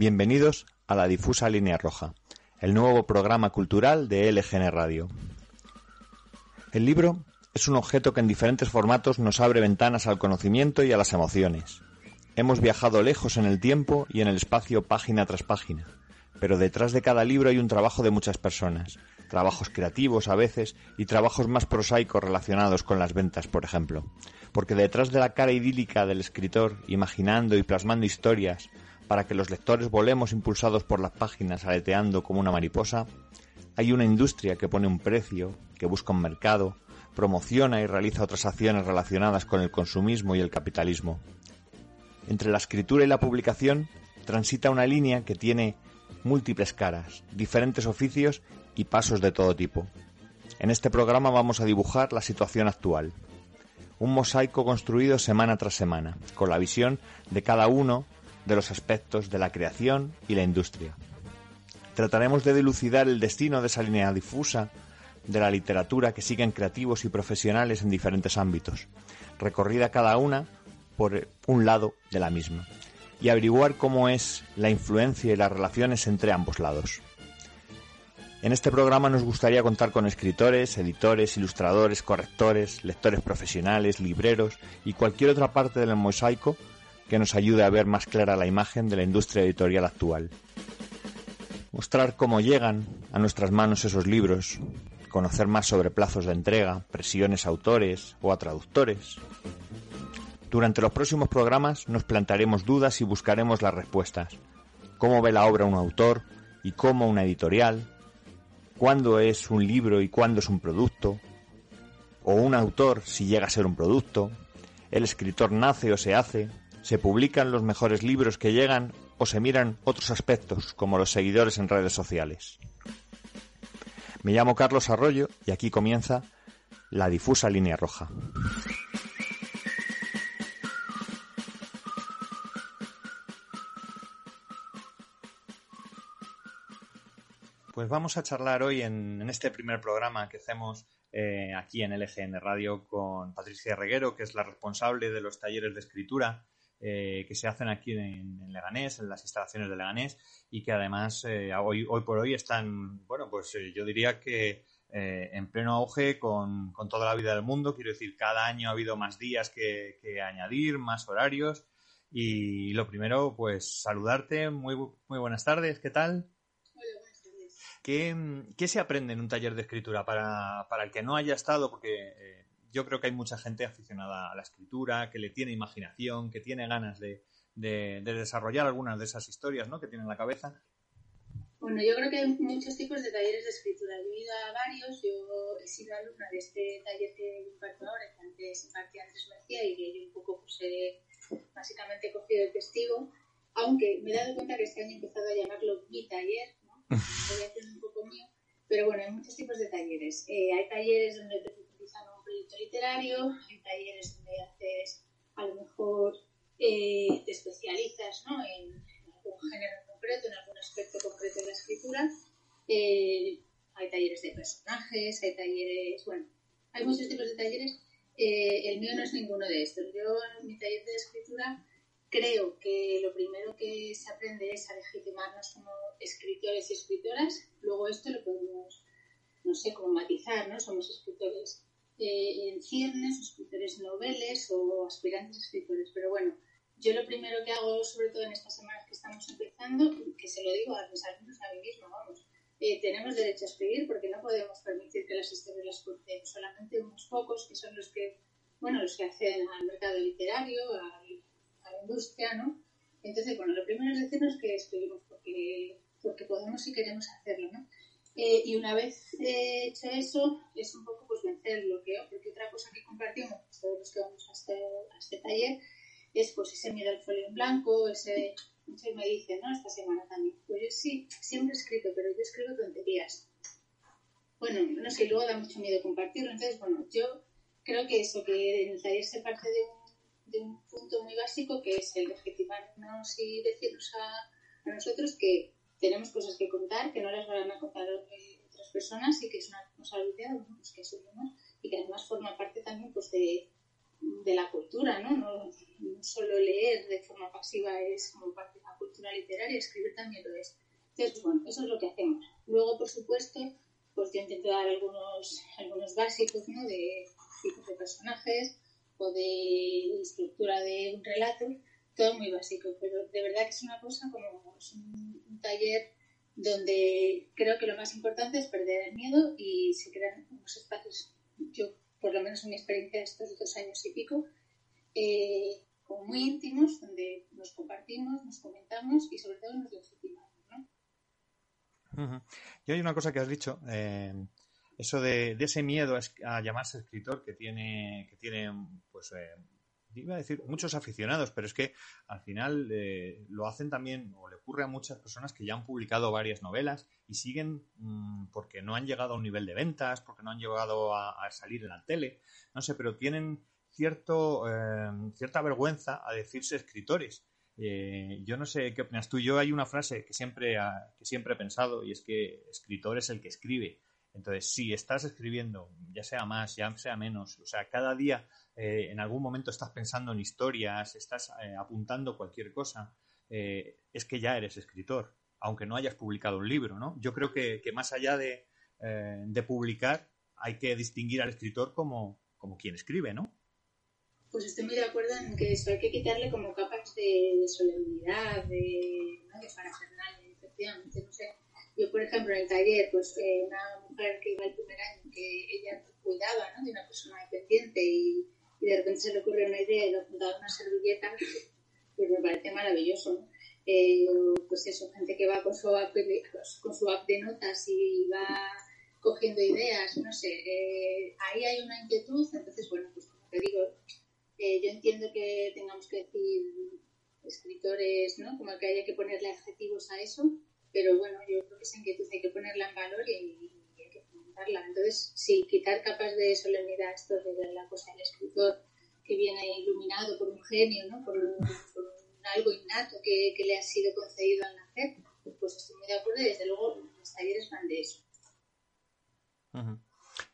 Bienvenidos a la difusa Línea Roja, el nuevo programa cultural de LGN Radio. El libro es un objeto que en diferentes formatos nos abre ventanas al conocimiento y a las emociones. Hemos viajado lejos en el tiempo y en el espacio página tras página, pero detrás de cada libro hay un trabajo de muchas personas, trabajos creativos a veces y trabajos más prosaicos relacionados con las ventas, por ejemplo. Porque detrás de la cara idílica del escritor, imaginando y plasmando historias, para que los lectores volemos impulsados por las páginas aleteando como una mariposa, hay una industria que pone un precio, que busca un mercado, promociona y realiza otras acciones relacionadas con el consumismo y el capitalismo. Entre la escritura y la publicación transita una línea que tiene múltiples caras, diferentes oficios y pasos de todo tipo. En este programa vamos a dibujar la situación actual. Un mosaico construido semana tras semana, con la visión de cada uno de los aspectos de la creación y la industria. Trataremos de dilucidar el destino de esa línea difusa de la literatura que siguen creativos y profesionales en diferentes ámbitos, recorrida cada una por un lado de la misma, y averiguar cómo es la influencia y las relaciones entre ambos lados. En este programa nos gustaría contar con escritores, editores, ilustradores, correctores, lectores profesionales, libreros y cualquier otra parte del mosaico que nos ayude a ver más clara la imagen de la industria editorial actual. Mostrar cómo llegan a nuestras manos esos libros, conocer más sobre plazos de entrega, presiones a autores o a traductores. Durante los próximos programas nos plantearemos dudas y buscaremos las respuestas. ¿Cómo ve la obra un autor y cómo una editorial? ¿Cuándo es un libro y cuándo es un producto? ¿O un autor si llega a ser un producto? ¿El escritor nace o se hace? Se publican los mejores libros que llegan o se miran otros aspectos como los seguidores en redes sociales. Me llamo Carlos Arroyo y aquí comienza la difusa línea roja. Pues vamos a charlar hoy en, este primer programa que hacemos eh, aquí en LGN Radio con Patricia Reguero, que es la responsable de los talleres de escritura eh, que se hacen aquí en, Leganés, en las instalaciones de Leganés, y que además eh, hoy, hoy por hoy están, bueno, pues eh, yo diría que en pleno auge con, toda la vida del mundo. Quiero decir, cada año ha habido más días que, añadir, más horarios. Y lo primero, pues saludarte. Muy, muy buenas tardes, ¿qué tal? ¿Qué, ¿Qué, se aprende en un taller de escritura para, para el que no haya estado? Porque yo creo que hay mucha gente aficionada a la escritura, que le tiene imaginación, que tiene ganas de, desarrollar algunas de esas historias ¿no? que tiene en la cabeza. Bueno, yo creo que hay muchos tipos de talleres de escritura. Yo he ido a varios, yo he sido alumna de este taller que imparto ahora, que antes impartía Andrés García y que yo un poco pues, he básicamente cogido el testigo, aunque me he dado cuenta que este año he empezado a llamarlo mi taller, ¿no? voy a hacer un poco mío, pero bueno, hay muchos tipos de talleres. Eh, hay talleres donde te proyecto literario, en talleres donde haces, a lo mejor eh, te especializas ¿no? en, algún género concreto, en algún aspecto concreto de la escritura. Eh, hay talleres de personajes, hay talleres, bueno, hay muchos tipos de talleres. Eh, el mío no es ninguno de estos. Yo en mi taller de escritura creo que lo primero que se aprende es a legitimarnos como escritores y escritoras. Luego esto lo podemos, no sé, cómo matizar, ¿no? Somos escritores eh, en ciernes, escritores noveles o aspirantes escritores. Pero bueno, yo lo primero que hago, sobre todo en estas semanas que estamos empezando, que se lo digo a mis alumnos, a mí mismo, vamos, eh, tenemos derecho a escribir porque no podemos permitir que las historias las cuenten solamente unos pocos, que son los que, bueno, los que hacen al mercado literario, a, a la industria, ¿no? Entonces, bueno, lo primero es decirnos que escribimos porque, porque podemos y queremos hacerlo, ¿no? Eh, y una vez eh, hecho eso, es un poco pues vencer el bloqueo, porque otra cosa que compartimos pues, todos los que vamos a este, este taller es pues ese miedo al folio en blanco, ese, muchos me dicen, ¿no? Esta semana también, pues yo sí, siempre he escrito, pero yo escribo tonterías. Bueno, no sé, luego da mucho miedo compartirlo, entonces, bueno, yo creo que eso, que en el taller se parte de un, de un punto muy básico, que es el legitimarnos y decirnos a, a nosotros que tenemos cosas que contar que no las van a contar eh, otras personas y que es una responsabilidad pues, que asumimos y que además forma parte también pues, de, de la cultura, ¿no? ¿no? solo leer de forma pasiva es como parte de la cultura literaria, escribir también lo es. Entonces, bueno, eso es lo que hacemos. Luego, por supuesto, pues yo intento dar algunos, algunos básicos ¿no? de tipos de personajes o de estructura de un relato, todo muy básico, pero de verdad que es una cosa como es un, taller donde creo que lo más importante es perder el miedo y se crean unos espacios, yo por lo menos en mi experiencia de estos dos años y pico, eh, como muy íntimos, donde nos compartimos, nos comentamos y sobre todo nos legitimamos. Y hay una cosa que has dicho, eh, eso de, ese miedo a, llamarse escritor que tiene, que tiene pues, eh, iba a decir muchos aficionados, pero es que al final eh, lo hacen también, o le ocurre a muchas personas que ya han publicado varias novelas y siguen mm, porque no han llegado a un nivel de ventas, porque no han llegado a, salir en la tele, no sé, pero tienen cierto, cierta vergüenza a decirse escritores. Eh, yo no sé qué opinas tú. Yo hay una frase que siempre, que siempre he pensado y es que escritor es el que escribe. Entonces, si estás escribiendo, ya sea más, ya sea menos, o sea, cada día eh, en algún momento estás pensando en historias, estás eh, apuntando cualquier cosa, es que ya eres escritor, aunque no hayas publicado un libro, ¿no? Yo creo que, más allá de, de, publicar, hay que distinguir al escritor como, como quien escribe, ¿no? Pues estoy muy de acuerdo en que eso hay que quitarle como capas de, solemnidad, de, ¿no? de parafernalia, efectivamente, no sé. Yo, por ejemplo, en el taller, pues eh, una mujer que iba el primer año, que ella cuidaba ¿no? de una persona dependiente y, y, de repente se le ocurrió una idea y le apuntaba una servilleta, pues me parece maravilloso, ¿no? Eh, pues eso, gente que va con su, app, con su app de notas y va cogiendo ideas, no sé, eh, ahí hay una inquietud, entonces, bueno, pues como te digo, yo entiendo que tengamos que decir escritores, ¿no? Como que haya que ponerle adjetivos a eso, pero bueno, yo creo que esa inquietud hay que ponerla en valor y, hay que fomentarla. Entonces, sí, quitar capas de solemnidad, esto de la cosa del escritor que viene iluminado por un genio, ¿no? Por, algo innato que, le ha sido concedido al nacer, pues estoy muy de acuerdo y desde luego los talleres van de eso.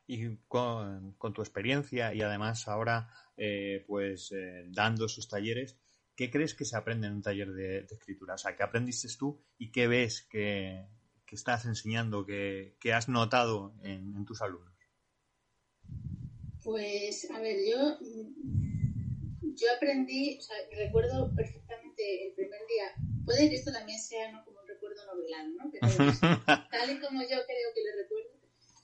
Y con, con, tu experiencia y además ahora eh, pues eh, dando esos talleres, ¿qué crees que se aprende en un taller de, escritura? O sea, ¿qué aprendiste tú y qué ves que, estás enseñando, que, has notado en, tus alumnos? Pues, a ver, yo, yo aprendí, o sea, recuerdo perfectamente el primer día, puede que esto también sea ¿no? como un recuerdo novelado, ¿no? Pero tal y como yo creo que lo recuerdo,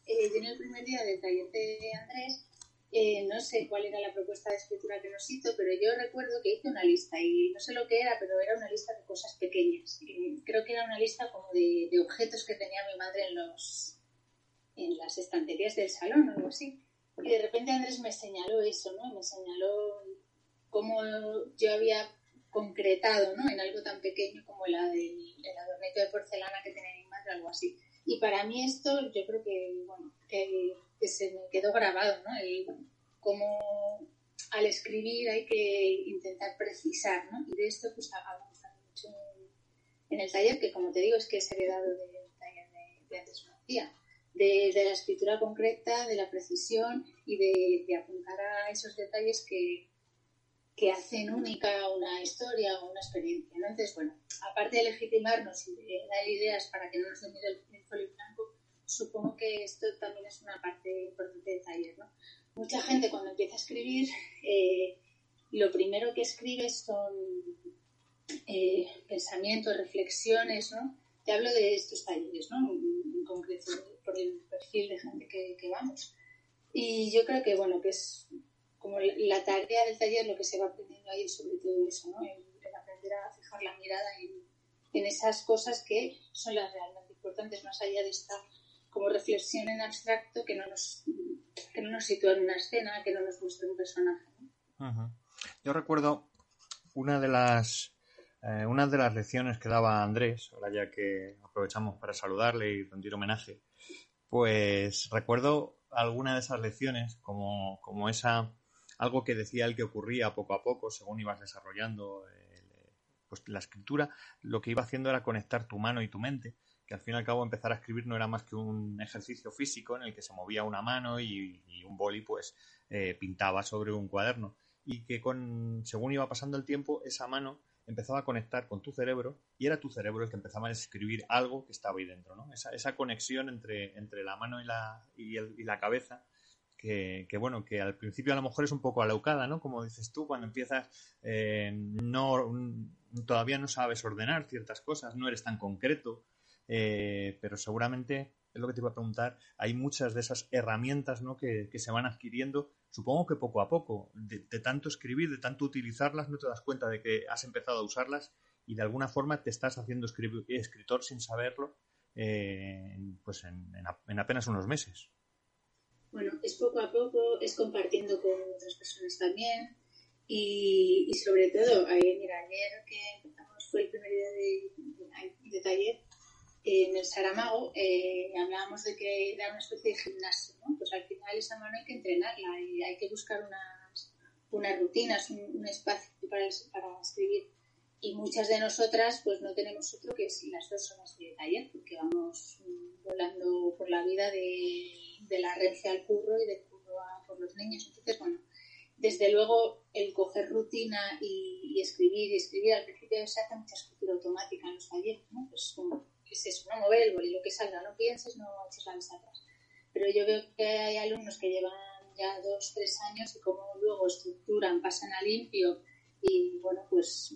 eh, yo en el primer día del taller de Andrés eh, no sé cuál era la propuesta de escritura que nos hizo, pero yo recuerdo que hice una lista y no sé lo que era, pero era una lista de cosas pequeñas. creo que era una lista como de, objetos que tenía mi madre en, los, en las estanterías del salón o algo así. Y de repente Andrés me señaló eso, ¿no? Me señaló cómo yo había concretado, ¿no? En algo tan pequeño como la del el adornito de porcelana que tenía mi madre, algo así. Y para mí esto, yo creo que, bueno, que que se me quedó grabado, ¿no? El, cómo al escribir hay que intentar precisar, ¿no? Y de esto pues hablamos mucho en, el taller, que como te digo es que es heredado del taller de, de antes de, de, la escritura concreta, de la precisión y de, de apuntar a esos detalles que, que hacen única una historia o una experiencia. ¿no? Entonces, bueno, aparte de legitimarnos y de dar ideas para que no nos den el, el supongo que esto también es una parte importante del taller, ¿no? Mucha gente cuando empieza a escribir, eh, lo primero que escribe son eh, pensamientos, reflexiones, ¿no? Te hablo de estos talleres, ¿no? En concreto, por el perfil de gente que, vamos. Y yo creo que, bueno, que es como la tarea del taller, lo que se va aprendiendo ahí sobre todo eso, ¿no? El, aprender a fijar la mirada en, esas cosas que son las realmente importantes, más allá de esta como reflexión en abstracto que no nos, que no nos sitúa en una escena, que no nos muestra un personaje. Yo recuerdo una de las eh, una de las lecciones que daba Andrés, ahora ya que aprovechamos para saludarle y rendir homenaje, pues recuerdo alguna de esas lecciones como, como esa algo que decía él que ocurría poco a poco según ibas desarrollando pues la escritura, lo que iba haciendo era conectar tu mano y tu mente al fin y al cabo empezar a escribir no era más que un ejercicio físico en el que se movía una mano y, un boli pues eh, pintaba sobre un cuaderno y que con según iba pasando el tiempo esa mano empezaba a conectar con tu cerebro y era tu cerebro el que empezaba a escribir algo que estaba ahí dentro, ¿no? Esa, esa conexión entre, entre la mano y la, y, la cabeza que, que, bueno, que al principio a lo mejor es un poco aleucada, ¿no? Como dices tú, cuando empiezas, eh, no, todavía no sabes ordenar ciertas cosas, no eres tan concreto, eh, pero seguramente es lo que te iba a preguntar, hay muchas de esas herramientas ¿no? que, que se van adquiriendo, supongo que poco a poco, de, tanto escribir, de tanto utilizarlas, no te das cuenta de que has empezado a usarlas y de alguna forma te estás haciendo escritor sin saberlo, eh, pues en, en, en, apenas unos meses. Bueno, es poco a poco, es compartiendo con otras personas también y, sobre todo, ayer que fue el primer día de, de taller, en el Saramago eh, hablábamos de que era una especie de gimnasio, ¿no? Pues al final esa mano hay que entrenarla y hay que buscar unas, unas rutinas, un, un espacio para, para, escribir. Y muchas de nosotras pues no tenemos otro que si las dos horas de taller, porque vamos volando por la vida de, de la rencia al curro y del curro a por los niños. Entonces, bueno, desde luego el coger rutina y, y escribir y escribir al principio se hace mucha escritura automática en los talleres, ¿no? Pues como es eso, no mover el boli, lo que salga, no pienses, no eches la vista atrás. Pero yo veo que hay alumnos que llevan ya dos, tres años y como luego estructuran, pasan a limpio y bueno, pues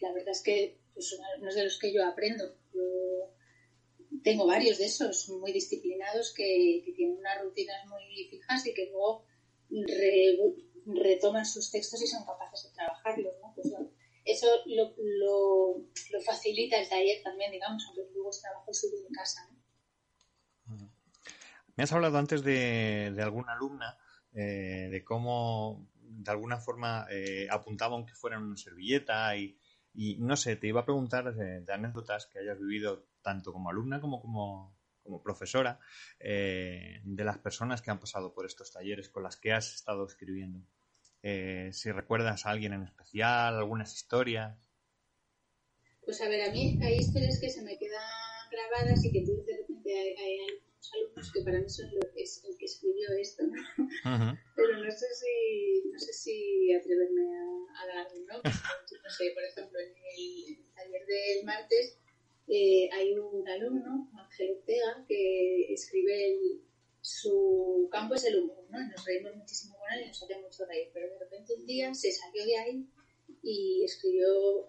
la verdad es que pues, son alumnos de los que yo aprendo. Yo tengo varios de esos muy disciplinados que, que tienen unas rutinas muy fijas y que luego re, retoman sus textos y son capaces de trabajarlos. ¿no? Pues, eso lo, lo, facilita el taller también, digamos, aunque luego es trabajo suyo en casa. Me has hablado antes de, de alguna alumna, eh, de cómo de alguna forma eh, apuntaban que fueran una servilleta y, y, no sé, te iba a preguntar de, de, anécdotas que hayas vivido tanto como alumna como como, como profesora eh, de las personas que han pasado por estos talleres con las que has estado escribiendo eh, si recuerdas a alguien en especial, algunas historias. Pues a ver, a mí hay historias que se me quedan grabadas y que tú de repente hay, hay algunos alumnos que para mí son lo es, el que escribió esto, ¿no? Uh -huh. Pero no sé si, no sé si atreverme a, a dar, ¿no? no sé, por ejemplo, en el, en el taller del martes eh, hay un alumno, Ángel Ortega, que escribe el, su campo es el humor, ¿no? Nos reímos muchísimo con él y nos hace mucho reír, pero de repente un día se salió de ahí y escribió,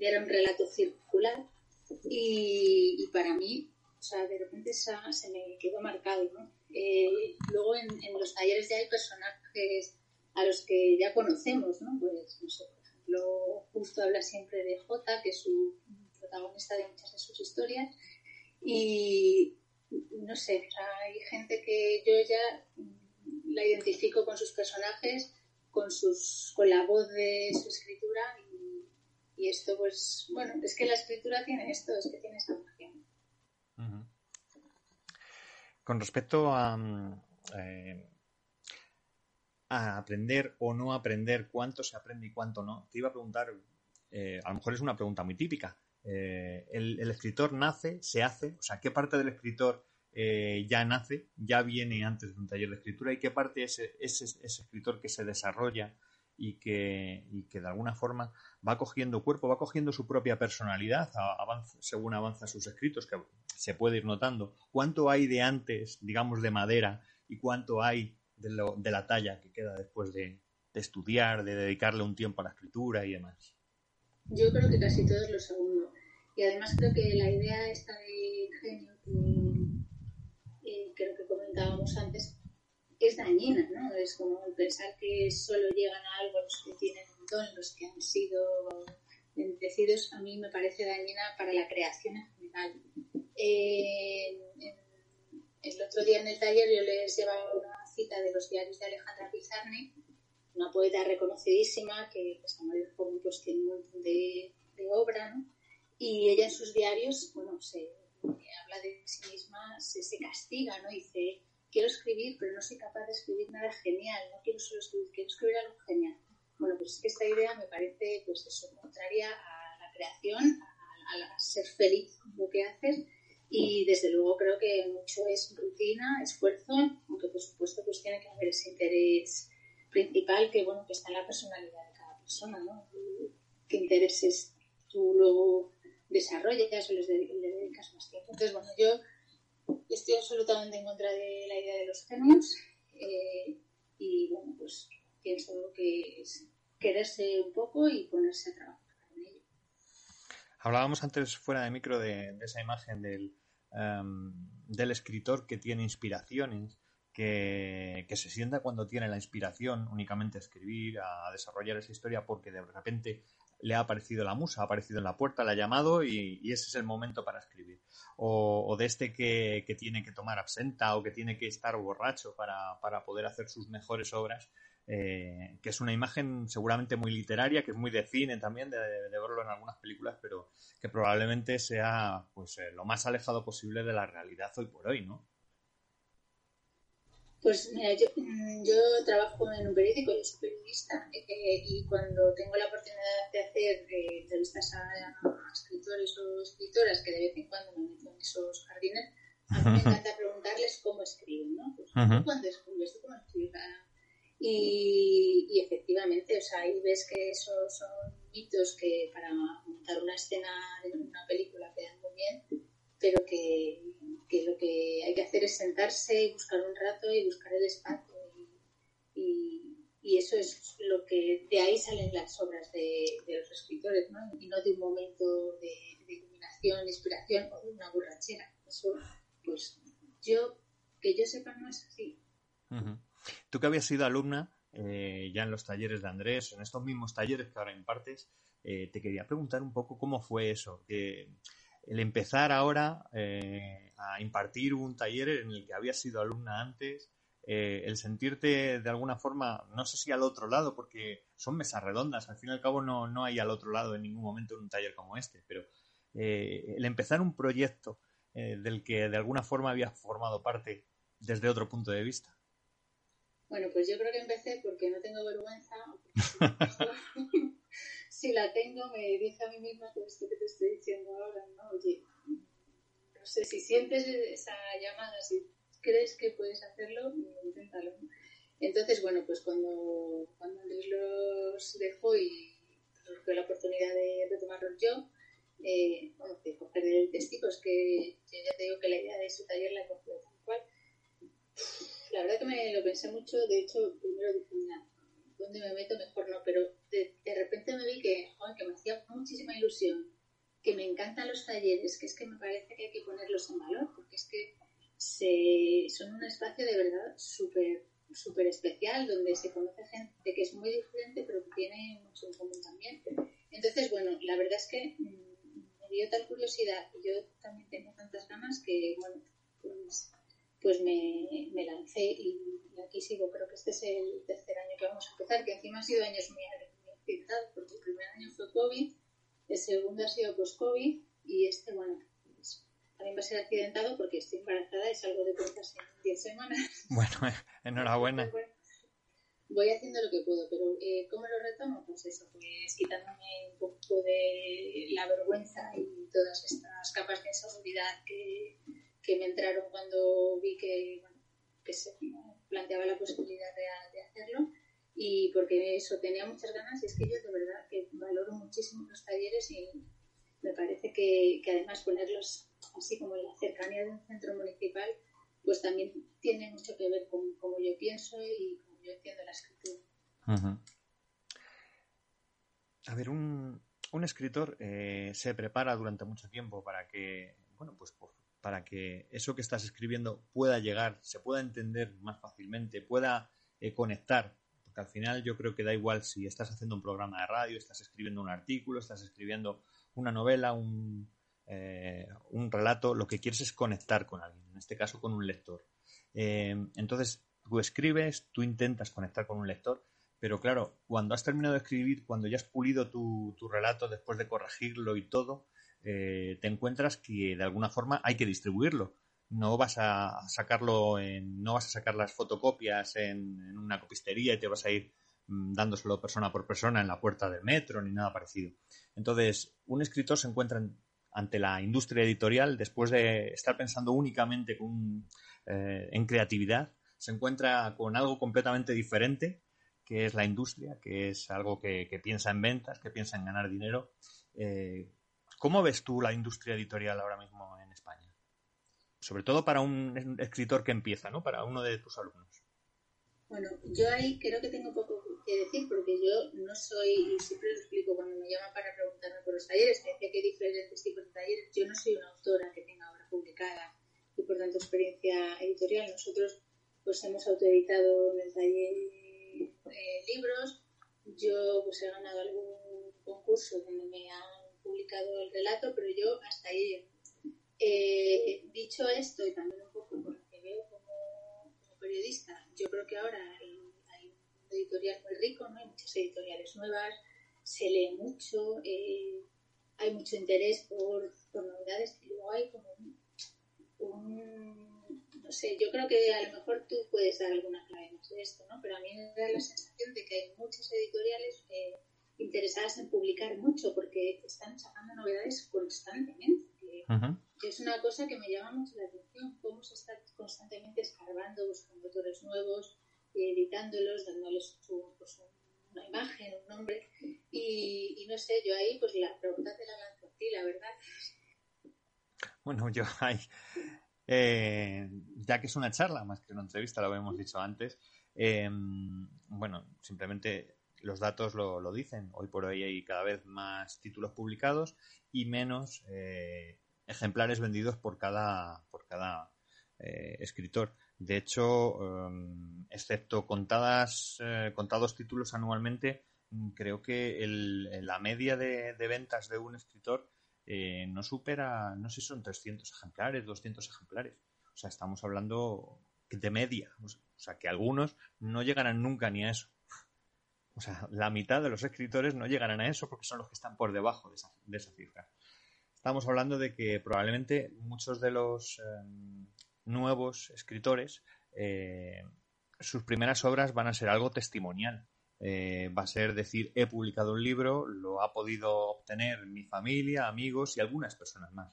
era un relato circular y, y, para mí, o sea, de repente esa, se me quedó marcado, ¿no? Eh, luego en, en, los talleres ya hay personajes a los que ya conocemos, ¿no? Pues, no sé, por ejemplo, Justo habla siempre de Jota, que es su protagonista de muchas de sus historias, y, no sé, hay gente que yo ya la identifico con sus personajes, con sus con la voz de su escritura y, esto pues, bueno, es que la escritura tiene esto, es que tiene esa -huh. Con respecto a, eh, a aprender o no aprender, cuánto se aprende y cuánto no, te iba a preguntar, eh, a lo mejor es una pregunta muy típica, eh, el, escritor nace, se hace, o sea, qué parte del escritor eh, ya nace, ya viene antes de un taller de escritura y qué parte es ese, escritor que se desarrolla y que, que, de alguna forma va cogiendo cuerpo, va cogiendo su propia personalidad según avanza sus escritos, que se puede ir notando. ¿Cuánto hay de antes, digamos, de madera y cuánto hay de, lo, de la talla que queda después de, de estudiar, de dedicarle un tiempo a la escritura y demás? Yo creo que casi todo es lo segundo. Y además creo que la idea esta de genio que, eh, creo que comentábamos antes es dañina, ¿no? Es como pensar que solo llegan a algo los que tienen un don, los que han sido bendecidos, a mí me parece dañina para la creación en general. Eh, el otro día en el taller yo les llevaba una cita de los diarios de Alejandra Pizarni, una poeta reconocidísima que pues, a mayor joven pues tiene un montón de, de obra, ¿no? Y ella en sus diarios, bueno, se habla de sí misma, se, se castiga, ¿no? Dice, quiero escribir, pero no soy capaz de escribir nada genial, no quiero solo escribir, quiero escribir algo genial. Bueno, pues es que esta idea me parece, pues eso, contraria a la creación, a, a, a ser feliz con lo que haces y desde luego creo que mucho es rutina, esfuerzo, aunque por supuesto pues tiene que haber ese interés principal que bueno que está en la personalidad de cada persona, ¿no? ¿Qué intereses tú luego desarrollas o les dedicas más tiempo? Entonces, bueno, yo estoy absolutamente en contra de la idea de los genios eh, y, bueno, pues pienso que es quererse un poco y ponerse a trabajar en ello. Hablábamos antes fuera de micro de, esa imagen del, em, del escritor que tiene inspiraciones que, se sienta cuando tiene la inspiración únicamente a escribir, a desarrollar esa historia porque de repente le ha aparecido la musa, ha aparecido en la puerta, le ha llamado y, ese es el momento para escribir. O, de este que, tiene que tomar absenta o que tiene que estar borracho para, poder hacer sus mejores obras, eh, que es una imagen seguramente muy literaria, que es muy de cine también, de, verlo en algunas películas, pero que probablemente sea pues eh, lo más alejado posible de la realidad hoy por hoy, ¿no? Pues mira, yo, mm, yo trabajo en un periódico, yo soy periodista eh, y cuando tengo la oportunidad de hacer eh, entrevistas a, escritores o escritoras que de vez en cuando me meto en esos jardines, a mí me encanta preguntarles cómo escriben, ¿no? Pues, ¿Cuándo escribes? ¿Cómo escribes? Y, y, efectivamente, o sea, ahí ves que esos son mitos que para montar una escena de una película quedan muy bien, pero que que lo que hay que hacer es sentarse y buscar un rato y buscar el espacio. Y, eso es lo que de ahí salen las obras de, los escritores, ¿no? Y no de un momento de, iluminación, inspiración o de una borrachera. Eso, pues yo, que yo sepa, no es así. Tú que habías sido alumna eh, ya en los talleres de Andrés, en estos mismos talleres que ahora impartes, eh, te quería preguntar un poco cómo fue eso, que el empezar ahora eh, a impartir un taller en el que habías sido alumna antes, eh, el sentirte de alguna forma, no sé si al otro lado, porque son mesas redondas, al fin y al cabo no, no hay al otro lado en ningún momento en un taller como este, pero eh, el empezar un proyecto del que de alguna forma habías formado parte desde otro punto de vista. Bueno, pues yo creo que empecé porque no tengo vergüenza. si la tengo, me dije a mí misma con esto que te estoy diciendo ahora, ¿no? Oye, no sé, si sientes esa llamada, si crees que puedes hacerlo, inténtalo. Entonces, bueno, pues cuando, cuando los dejó y surgió la oportunidad de retomarlos yo, eh, bueno, de coger el testigo, es que yo ya te digo que la idea de su taller la cogió tal cual. La verdad que me lo pensé mucho, de hecho, primero dije, mira, ¿dónde me meto? Mejor no, pero de, repente me vi que, que me hacía muchísima ilusión, que me encantan los talleres, que es que me parece que hay que ponerlos en valor, porque es que se, son un espacio de verdad súper súper especial, donde se conoce gente que es muy diferente, pero que tiene mucho en común también. Entonces, bueno, la verdad es que mm, me dio tal curiosidad y yo también tengo tantas ganas que, bueno, pues pues me, me lancé y, aquí sigo. Creo que este es el tercer año que vamos a empezar, que encima han sido años muy accidentados, porque el primer año fue COVID, el segundo ha sido post-COVID y este, bueno, pues, también va a ser accidentado porque estoy embarazada y salgo de cuentas en 10 semanas. Bueno, enhorabuena. voy haciendo lo que puedo, pero eh, ¿cómo lo retomo? Pues eso, pues quitándome un poco de la vergüenza y todas estas capas de seguridad que que me entraron cuando vi que, bueno, que se planteaba la posibilidad de, hacerlo y porque eso tenía muchas ganas y es que yo de verdad que valoro muchísimo los talleres y me parece que, que además ponerlos así como en la cercanía de un centro municipal pues también tiene mucho que ver con cómo yo pienso y cómo yo entiendo la escritura. A ver, un, un escritor eh, se prepara durante mucho tiempo para que, bueno, pues por para que eso que estás escribiendo pueda llegar, se pueda entender más fácilmente, pueda eh, conectar. Porque al final yo creo que da igual si estás haciendo un programa de radio, estás escribiendo un artículo, estás escribiendo una novela, un, eh, relato, lo que quieres es conectar con alguien, en este caso con un lector. Eh, entonces, tú escribes, tú intentas conectar con un lector, pero claro, cuando has terminado de escribir, cuando ya has pulido tu relato después de corregirlo y todo, eh, te encuentras que de alguna forma hay que distribuirlo. No vas a sacarlo no vas a sacar las fotocopias en, una copistería y te vas a ir mm, dándoselo persona por persona en la puerta del metro ni nada parecido. Entonces, un escritor se encuentra ante la industria editorial después de estar pensando únicamente eh, en creatividad, se encuentra con algo completamente diferente que es la industria, que es algo que, piensa en ventas, que piensa en ganar dinero. Eh, ¿Cómo ves tú la industria editorial ahora mismo en España? Sobre todo para un escritor que empieza, ¿no? Para uno de tus alumnos. Bueno, yo ahí creo que tengo poco que decir porque yo no soy, y siempre lo explico cuando me llaman para preguntarme por los talleres, que decía que hay diferentes tipos de talleres, yo no soy una autora que tenga obra publicada y por tanto experiencia editorial. Nosotros pues hemos autoeditado en el taller eh, libros, yo pues he ganado algún concurso donde me han publicado el relato, pero yo hasta ahí eh, dicho esto y también un poco por lo que veo como, periodista, yo creo que ahora hay, un editorial muy rico, ¿no? hay muchas editoriales nuevas, se lee mucho, eh, hay mucho interés por, por novedades y luego hay como un, no sé, yo creo que a lo mejor tú puedes dar alguna clave más de esto, ¿no? Pero a mí me da la sensación de que hay muchas editoriales eh, interesadas en publicar mucho porque están sacando novedades constantemente. es una cosa que me llama mucho la atención, cómo se está constantemente escarbando, buscando autores nuevos, editándolos, dándoles pues, una imagen, un nombre. Y, no sé, yo ahí, pues la pregunta te la lanzo a ti, la verdad. Bueno, yo ahí, eh, ya que es una charla más que una entrevista, lo habíamos dicho antes, eh, bueno, simplemente los datos lo, dicen. Hoy por hoy hay cada vez más títulos publicados y menos eh, ejemplares vendidos por cada, por cada escritor. De hecho, excepto contadas, contados títulos anualmente, creo que la media de, ventas de un escritor eh, no supera, no sé si son 300 ejemplares, 200 ejemplares. O sea, estamos hablando de media. O sea, que algunos no llegarán nunca ni a eso. O sea, la mitad de los escritores no llegarán a eso porque son los que están por debajo de esa, cifra. Estamos hablando de que probablemente muchos de los em, nuevos escritores, eh, sus primeras obras van a ser algo testimonial. Eh, va a ser decir, he publicado un libro, lo ha podido obtener mi familia, amigos y algunas personas más.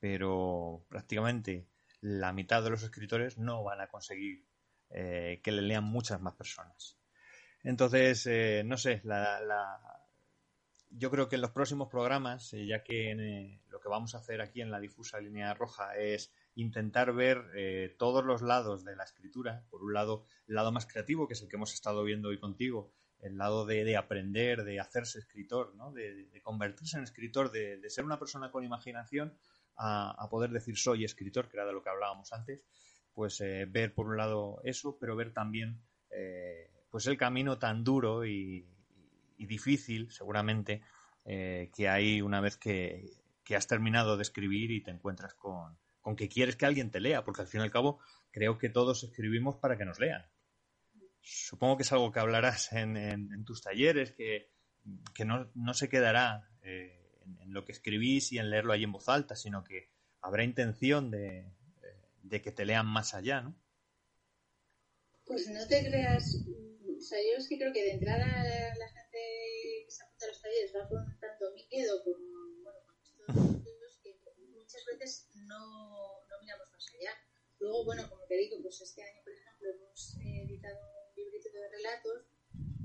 Pero prácticamente la mitad de los escritores no van a conseguir eh, que le lean muchas más personas. Entonces, eh, no sé, yo creo que en los próximos programas, ya que lo que vamos a hacer aquí en la difusa línea roja es intentar ver todos los lados de la escritura. Por un lado, el lado más creativo, que es el que hemos estado viendo hoy contigo, el lado de, aprender, de hacerse escritor, ¿no? de, convertirse en escritor, de, ser una persona con imaginación a, poder decir soy escritor, que era de lo que hablábamos antes, pues eh, ver por un lado eso, pero ver también eh, pues el camino tan duro y, difícil, seguramente, eh, que hay una vez que, que, has terminado de escribir y te encuentras con, con que quieres que alguien te lea, porque al fin y al cabo creo que todos escribimos para que nos lean supongo que es algo que hablarás en, tus talleres, que, no, se quedará eh, en, lo que escribís y en leerlo ahí en voz alta, sino que habrá intención de, que te lean más allá, ¿no? Pues no te creas, sea, yo es que creo que de entrada la gente que se apunta a los talleres va con tanto miedo, con, bueno, con estos que muchas veces no, no miramos más allá. Luego, bueno, como te digo, pues este año, por ejemplo, hemos editado de relatos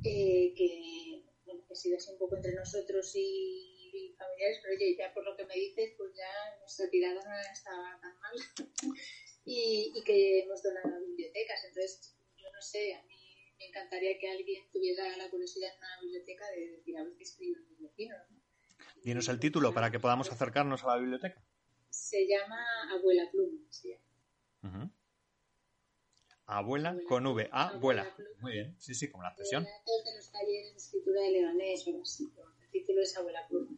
eh, que, bueno, que sido así un poco entre nosotros y, familiares, pero oye, ya por lo que me dices, pues ya nuestra tirada no estaba tan mal y, y, que hemos donado a bibliotecas. Entonces, yo no sé, a mí me encantaría que alguien tuviera la curiosidad en una biblioteca de decir a ver qué escriben mis vecinos. ¿no? Dinos el título para que podamos acercarnos a la biblioteca. Se llama Abuela Pluma. Sí. Abuela con V. Abuela. Muy bien. Sí, sí, como la expresión. de los talleres de escritura de Leganés o así. El título es Abuela Pluma.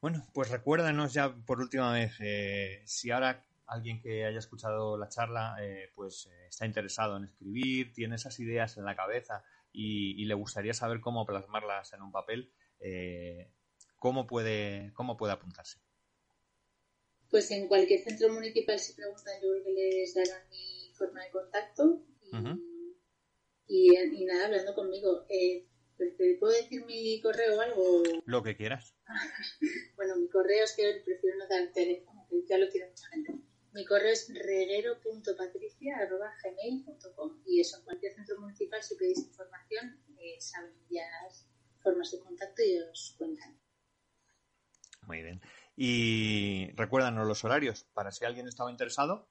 Bueno, pues recuérdanos ya por última vez, eh, si ahora alguien que haya escuchado la charla eh, pues eh, está interesado en escribir, tiene esas ideas en la cabeza y, le gustaría saber cómo plasmarlas en un papel, ¿cómo, puede, ¿cómo puede apuntarse? Pues en cualquier centro municipal si preguntan, yo creo que les darán mi forma de contacto y, y, nada, hablando conmigo. Eh, ¿Te puedo decir mi correo o algo? Lo que quieras. bueno, mi correo es que prefiero no dar el teléfono, que ya lo tiene mucha gente. Mi correo es reguero.patricia.gmail.com y eso, en cualquier centro municipal, si pedís información, eh, saben ya las formas de contacto y os cuentan. Muy bien. Y recuérdanos los horarios para si alguien estaba interesado.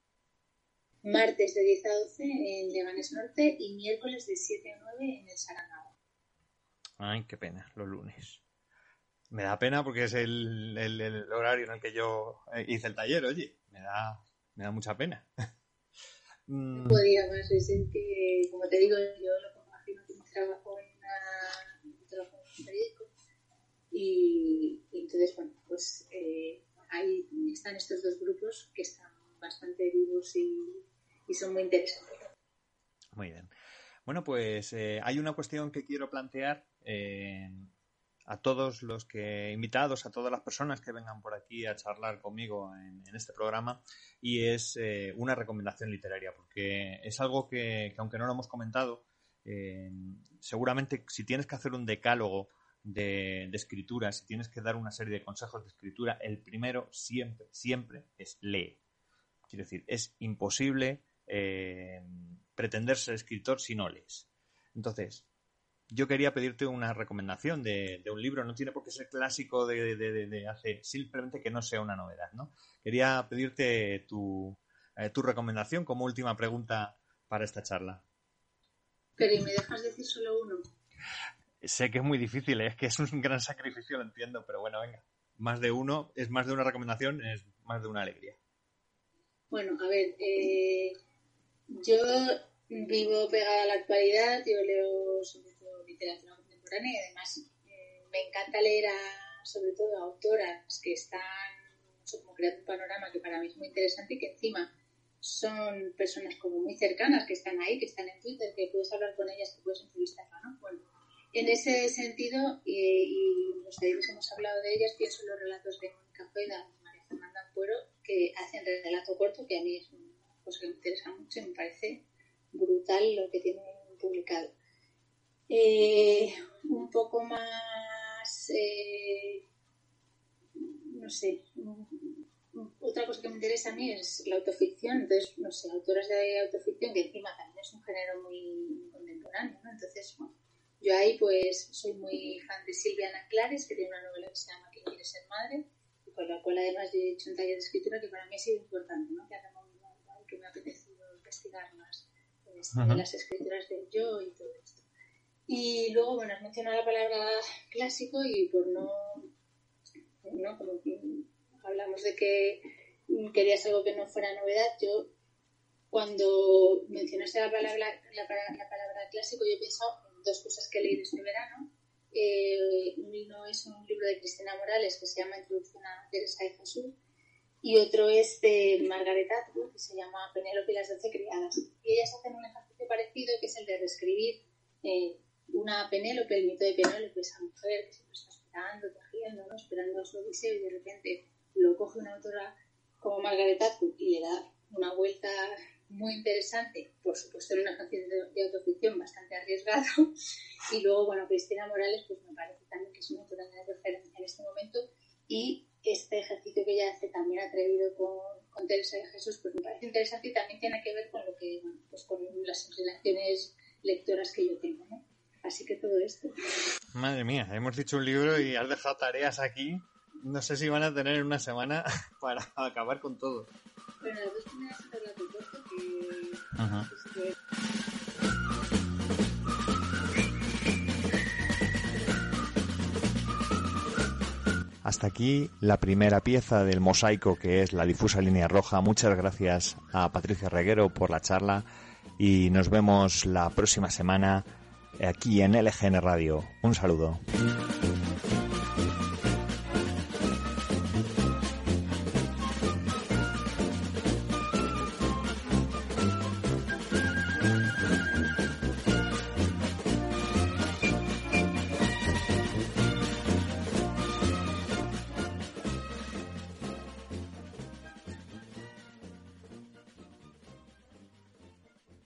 Martes de 10 a 12 en Leganés Norte y miércoles de 7 a 9 en el Saramago. Ay, qué pena, los lunes. Me da pena porque es el, horario en el que yo eh, hice el taller, oye, me da, me da mucha pena. Mm. Podría más, es que, como te digo, yo lo compagino con mi trabajo en, una, trabajo en un periódico y, entonces, bueno, pues eh, ahí están estos dos grupos que están bastante vivos y, son muy interesantes. Muy bien. Bueno, pues eh, hay una cuestión que quiero plantear eh, a todos los que invitados, a todas las personas que vengan por aquí a charlar conmigo en, este programa y es eh, una recomendación literaria, porque es algo que, aunque no lo hemos comentado, seguramente si tienes que hacer un decálogo de, de, escritura, si tienes que dar una serie de consejos de escritura, el primero siempre, siempre es lee. Quiero decir, es imposible eh, pretender ser escritor si no lees. Entonces, yo quería pedirte una recomendación de, un libro, no tiene por qué ser clásico de, de, hace, simplemente que no sea una novedad, ¿no? Quería pedirte tu, eh, tu recomendación como última pregunta para esta charla. Pero ¿y me dejas decir solo uno? Sé que es muy difícil, ¿eh? es que es un gran sacrificio, lo entiendo, pero bueno, venga. Más de uno, es más de una recomendación, es más de una alegría. Bueno, a ver, eh, yo vivo pegada a la actualidad, yo leo sobre literatura contemporánea y además eh, me encanta leer a, sobre todo a autoras que están, como creando un panorama que para mí es muy interesante y que encima son personas como muy cercanas, que están ahí, que están en Twitter, que puedes hablar con ellas, que puedes entrevistarlas, ¿no? Bueno, en ese sentido, y, los que hemos hablado de ellas, pienso en los relatos de Mónica Fueda y María Fernanda Ampuero, que hacen relato corto, que a mí es una cosa que me interesa mucho y me parece brutal lo que tienen publicado. Eh, un poco más, eh, no sé, otra cosa que me interesa a mí es la autoficción, entonces, no sé, autoras de autoficción, que encima también es un género muy contemporáneo, ¿no? Entonces, bueno, yo ahí pues soy muy fan de Silviana Clares, que tiene una novela que se llama ¿Quién quiere ser madre? con la cual además yo he hecho un taller de escritura que para mí ha sido importante, ¿no? que, que me ha apetecido investigar más en las escrituras del yo y todo esto. Y luego, bueno, has mencionado la palabra clásico y por no, ¿no? como que hablamos de que querías algo que no fuera novedad, yo cuando mencionaste la palabra, la, la palabra clásico, yo pensado en dos cosas que he leído este verano eh, uno es un libro de Cristina Morales que se llama Introducción a Teresa de Jesús y otro es de Margaret Atwood que se llama Penélope y las doce criadas. Y ellas hacen un ejercicio parecido que es el de reescribir eh, una Penélope, el mito de Penélope, esa mujer que siempre está esperando, tejiendo, ¿no? esperando a su odiseo y de repente lo coge una autora como Margaret Atwood y le da una vuelta muy interesante, por supuesto en un ejercicio de, autoficción bastante arriesgado. Y luego, bueno, Cristina Morales, pues me parece también que es una autora de referencia en este momento. Y este ejercicio que ella hace también atrevido con, con Teresa de Jesús, pues me parece interesante y también tiene que ver con lo que, bueno, pues con las relaciones lectoras que yo tengo, ¿no? Así que todo esto. Madre mía, hemos dicho un libro y has dejado tareas aquí. No sé si van a tener una semana para acabar con todo. Pero las dos primeras hasta aquí la primera pieza del mosaico que es la difusa línea roja. Muchas gracias a Patricia Reguero por la charla y nos vemos la próxima semana aquí en LGN Radio. Un saludo.